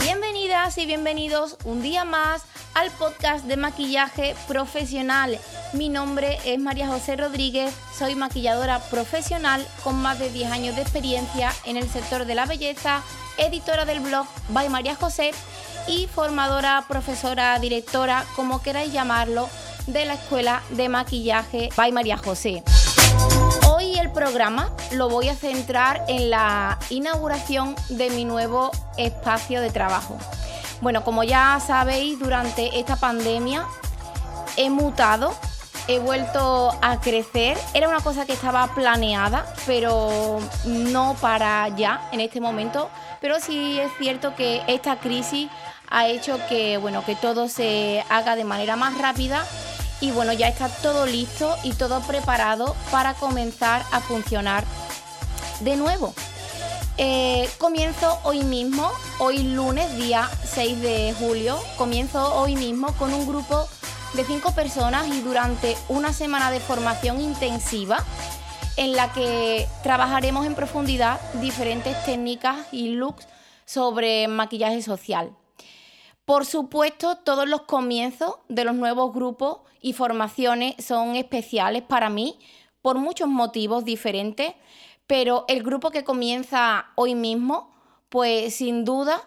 Bienvenidas y bienvenidos un día más al podcast de maquillaje profesional. Mi nombre es María José Rodríguez, soy maquilladora profesional con más de 10 años de experiencia en el sector de la belleza, editora del blog By María José y formadora, profesora, directora, como queráis llamarlo, de la Escuela de Maquillaje By María José. Hoy el programa lo voy a centrar en la inauguración de mi nuevo espacio de trabajo. Bueno, como ya sabéis, durante esta pandemia he mutado, he vuelto a crecer. Era una cosa que estaba planeada, pero no para ya en este momento. Pero sí es cierto que esta crisis ha hecho que, bueno, que todo se haga de manera más rápida y bueno, ya está todo listo y todo preparado para comenzar a funcionar de nuevo. Eh, comienzo hoy mismo, hoy lunes, día 6 de julio, comienzo hoy mismo con un grupo de cinco personas y durante una semana de formación intensiva en la que trabajaremos en profundidad diferentes técnicas y looks sobre maquillaje social. Por supuesto, todos los comienzos de los nuevos grupos y formaciones son especiales para mí por muchos motivos diferentes, pero el grupo que comienza hoy mismo, pues sin duda,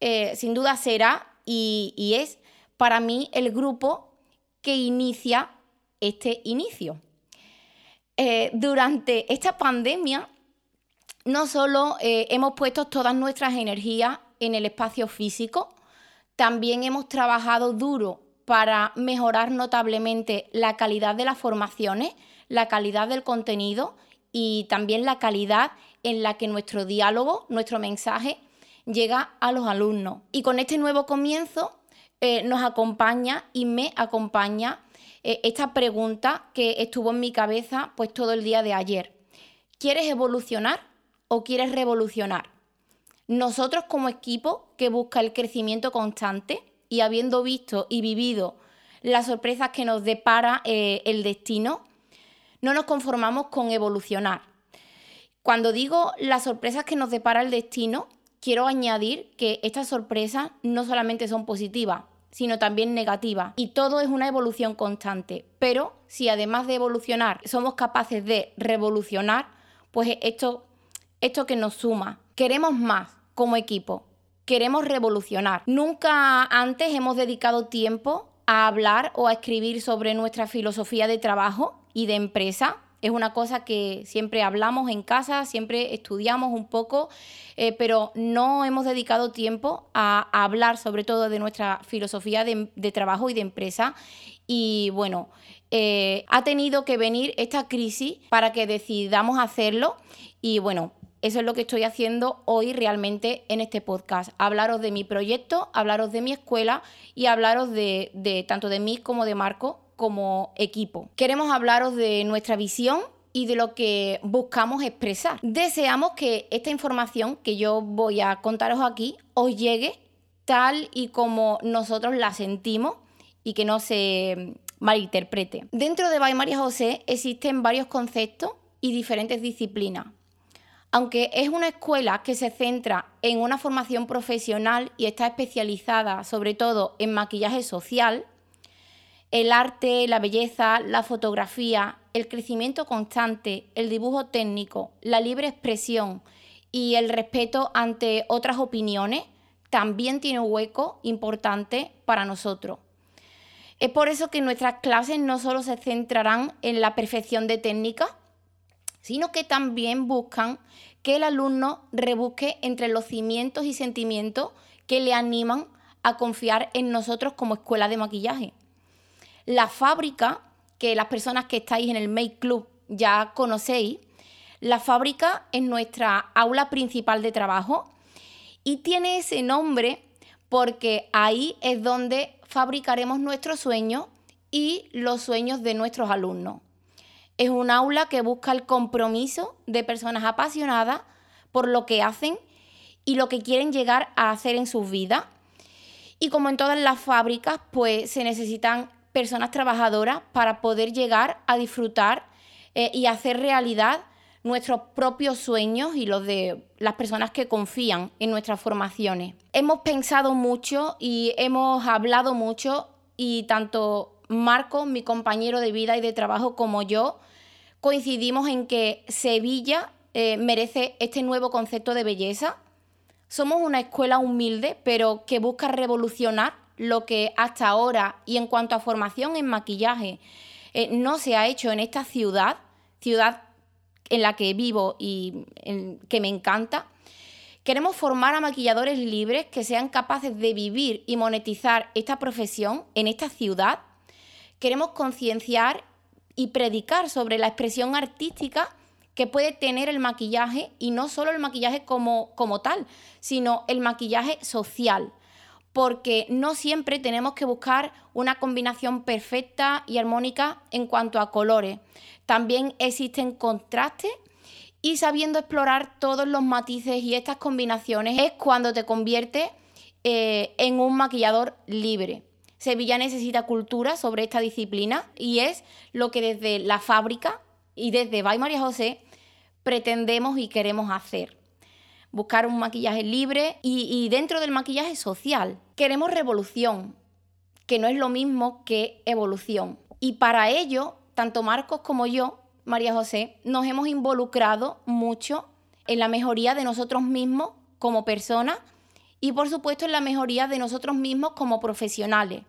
eh, sin duda será y, es para mí el grupo que inicia este inicio. Eh, durante esta pandemia, no solo eh, hemos puesto todas nuestras energías en el espacio físico, también hemos trabajado duro para mejorar notablemente la calidad de las formaciones, la calidad del contenido y también la calidad en la que nuestro diálogo, nuestro mensaje llega a los alumnos. Y con este nuevo comienzo eh, nos acompaña y me acompaña eh, esta pregunta que estuvo en mi cabeza pues todo el día de ayer. ¿Quieres evolucionar o quieres revolucionar? Nosotros como equipo que busca el crecimiento constante y habiendo visto y vivido las sorpresas que nos depara eh, el destino, no nos conformamos con evolucionar. Cuando digo las sorpresas que nos depara el destino, quiero añadir que estas sorpresas no solamente son positivas, sino también negativas. Y todo es una evolución constante. Pero si además de evolucionar somos capaces de revolucionar, pues esto, esto que nos suma. Queremos más, como equipo. Queremos revolucionar. Nunca antes hemos dedicado tiempo a hablar o a escribir sobre nuestra filosofía de trabajo y de empresa. Es una cosa que siempre hablamos en casa, siempre estudiamos un poco, eh, pero no hemos dedicado tiempo a, hablar sobre todo de nuestra filosofía de, trabajo y de empresa. Y bueno, eh, ha tenido que venir esta crisis para que decidamos hacerlo. Y bueno, eso es lo que estoy haciendo hoy realmente en este podcast. Hablaros de mi proyecto, hablaros de mi escuela y hablaros de, tanto de mí como de Marco como equipo. Queremos hablaros de nuestra visión y de lo que buscamos expresar. Deseamos que esta información que yo voy a contaros aquí os llegue tal y como nosotros la sentimos y que no se malinterprete. Dentro de Bay María José existen varios conceptos y diferentes disciplinas. Aunque es una escuela que se centra en una formación profesional y está especializada sobre todo en maquillaje social, el arte, la belleza, la fotografía, el crecimiento constante, el dibujo técnico, la libre expresión y el respeto ante otras opiniones también tiene un hueco importante para nosotros. Es por eso que nuestras clases no solo se centrarán en la perfección de técnicas, sino que también buscan que el alumno rebusque entre los cimientos y sentimientos que le animan a confiar en nosotros como escuela de maquillaje. La fábrica, que las personas que estáis en el Make Club ya conocéis, la fábrica es nuestra aula principal de trabajo y tiene ese nombre porque ahí es donde fabricaremos nuestros sueños y los sueños de nuestros alumnos. Es un aula que busca el compromiso de personas apasionadas por lo que hacen y lo que quieren llegar a hacer en sus vidas. Y como en todas las fábricas, pues se necesitan personas trabajadoras para poder llegar a disfrutar eh, y hacer realidad nuestros propios sueños y los de las personas que confían en nuestras formaciones. Hemos pensado mucho y hemos hablado mucho y tanto Marco, mi compañero de vida y de trabajo, como yo, coincidimos en que Sevilla eh, merece este nuevo concepto de belleza. Somos una escuela humilde, pero que busca revolucionar lo que hasta ahora y en cuanto a formación en maquillaje eh, no se ha hecho en esta ciudad, ciudad en la que vivo y que me encanta. Queremos formar a maquilladores libres que sean capaces de vivir y monetizar esta profesión en esta ciudad. Queremos concienciar y predicar sobre la expresión artística que puede tener el maquillaje y no solo el maquillaje como, como tal, sino el maquillaje social porque no siempre tenemos que buscar una combinación perfecta y armónica en cuanto a colores. También existen contrastes y sabiendo explorar todos los matices y estas combinaciones es cuando te conviertes eh, en un maquillador libre. Sevilla necesita cultura sobre esta disciplina y es lo que desde la fábrica y desde Bay María José pretendemos y queremos hacer buscar un maquillaje libre y, dentro del maquillaje social. Queremos revolución, que no es lo mismo que evolución. Y para ello, tanto Marcos como yo, María José, nos hemos involucrado mucho en la mejoría de nosotros mismos como personas y por supuesto en la mejoría de nosotros mismos como profesionales.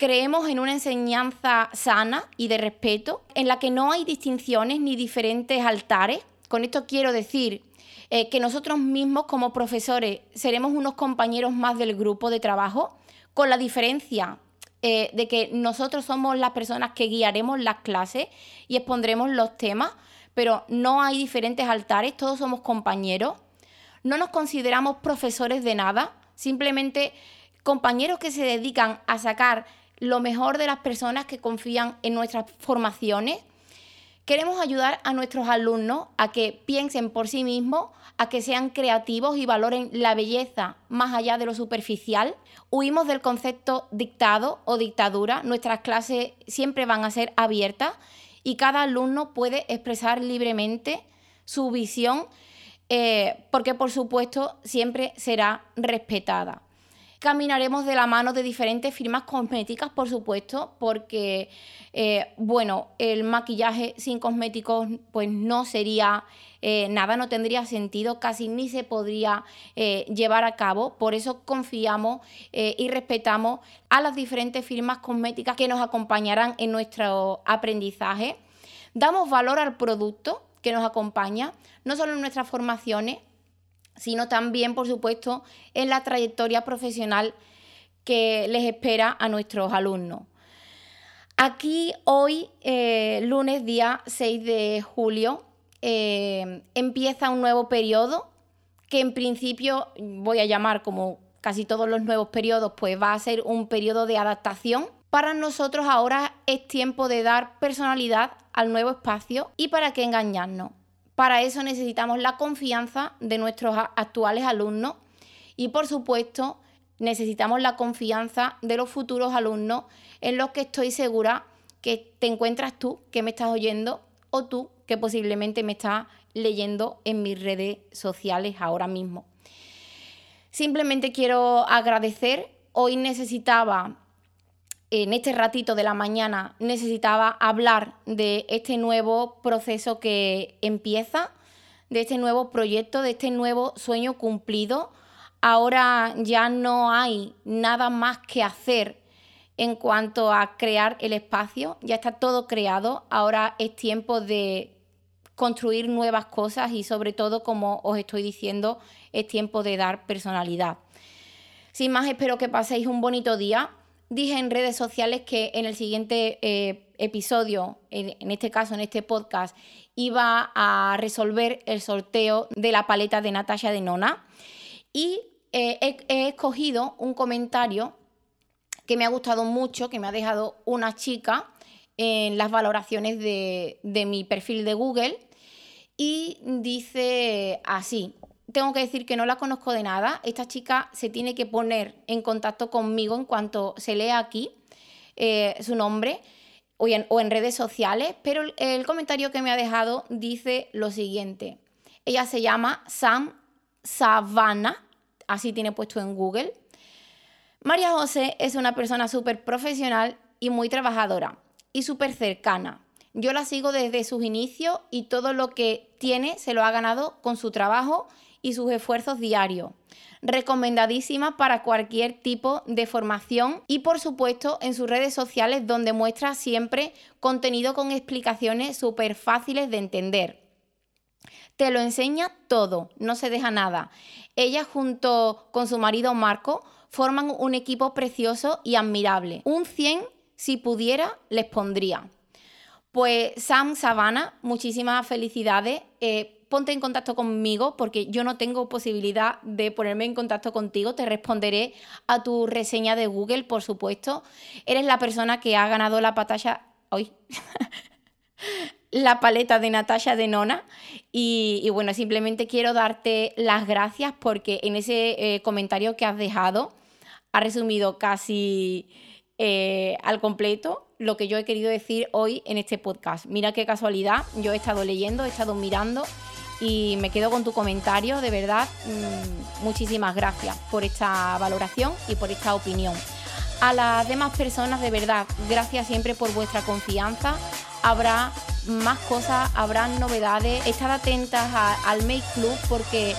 Creemos en una enseñanza sana y de respeto, en la que no hay distinciones ni diferentes altares. Con esto quiero decir eh, que nosotros mismos como profesores seremos unos compañeros más del grupo de trabajo, con la diferencia eh, de que nosotros somos las personas que guiaremos las clases y expondremos los temas, pero no hay diferentes altares, todos somos compañeros. No nos consideramos profesores de nada, simplemente compañeros que se dedican a sacar lo mejor de las personas que confían en nuestras formaciones. Queremos ayudar a nuestros alumnos a que piensen por sí mismos, a que sean creativos y valoren la belleza más allá de lo superficial. Huimos del concepto dictado o dictadura. Nuestras clases siempre van a ser abiertas y cada alumno puede expresar libremente su visión eh, porque por supuesto siempre será respetada. Caminaremos de la mano de diferentes firmas cosméticas, por supuesto, porque, eh, bueno, el maquillaje sin cosméticos pues no sería eh, nada, no tendría sentido, casi ni se podría eh, llevar a cabo. Por eso confiamos y respetamos a las diferentes firmas cosméticas que nos acompañarán en nuestro aprendizaje. Damos valor al producto que nos acompaña, no solo en nuestras formaciones, sino también, por supuesto, en la trayectoria profesional que les espera a nuestros alumnos. Aquí hoy, eh, lunes día 6 de julio, eh, empieza un nuevo periodo que en principio voy a llamar como casi todos los nuevos periodos, pues va a ser un periodo de adaptación. Para nosotros ahora es tiempo de dar personalidad al nuevo espacio y para qué engañarnos. Para eso necesitamos la confianza de nuestros actuales alumnos y por supuesto necesitamos la confianza de los futuros alumnos en los que estoy segura que te encuentras tú que me estás oyendo o tú que posiblemente me estás leyendo en mis redes sociales ahora mismo. Simplemente quiero agradecer. Hoy necesitaba en este ratito de la mañana necesitaba hablar de este nuevo proceso que empieza, de este nuevo proyecto, de este nuevo sueño cumplido. Ahora ya no hay nada más que hacer en cuanto a crear el espacio, ya está todo creado, ahora es tiempo de construir nuevas cosas y sobre todo, como os estoy diciendo, es tiempo de dar personalidad. Sin más, espero que paséis un bonito día dije en redes sociales que en el siguiente eh, episodio, en, este caso, en este podcast, iba a resolver el sorteo de la paleta de Natasha de Nona. Y eh, he, escogido un comentario que me ha gustado mucho, que me ha dejado una chica en las valoraciones de, de mi perfil de Google. Y dice así, tengo que decir que no la conozco de nada. Esta chica se tiene que poner en contacto conmigo en cuanto se lea aquí. eh, su nombre o en, redes sociales, pero el, comentario que me ha dejado dice lo siguiente. Ella se llama Sam Savannah, así tiene puesto en Google. María José es una persona súper profesional y muy trabajadora y súper cercana. Yo la sigo desde sus inicios y todo lo que tiene se lo ha ganado con su trabajo y sus esfuerzos diarios recomendadísima para cualquier tipo de formación y por supuesto en sus redes sociales donde muestra siempre contenido con explicaciones súper fáciles de entender. Te lo enseña todo, no se deja nada. Ella junto con su marido Marco forman un equipo precioso y admirable. Un 100 si pudiera les pondría. Pues Sam Savannah, muchísimas felicidades. Eh, ponte en contacto conmigo porque yo no tengo posibilidad de ponerme en contacto contigo. Te responderé a tu reseña de Google, por supuesto. Eres la persona que ha ganado la batalla hoy. la paleta de Natasha de Nona. Y, bueno, simplemente quiero darte las gracias porque en ese eh, comentario que has dejado ha resumido casi eh, al completo lo que yo he querido decir hoy en este podcast. Mira qué casualidad, yo he estado leyendo, he estado mirando y me quedo con tu comentario, de verdad, mm, muchísimas gracias por esta valoración y por esta opinión. A las demás personas, de verdad, gracias siempre por vuestra confianza. Habrá más cosas, habrá novedades. Estad atentas al Make Club porque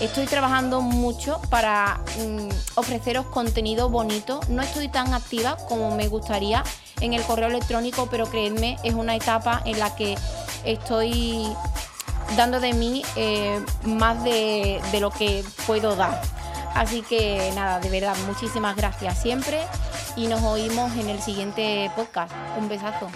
estoy trabajando mucho para mm, ofreceros contenido bonito. No estoy tan activa como me gustaría en el correo electrónico, pero creedme, es una etapa en la que estoy dando de mí eh, más de, de lo que puedo dar. Así que nada, de verdad, muchísimas gracias siempre y nos oímos en el siguiente podcast. Un besazo.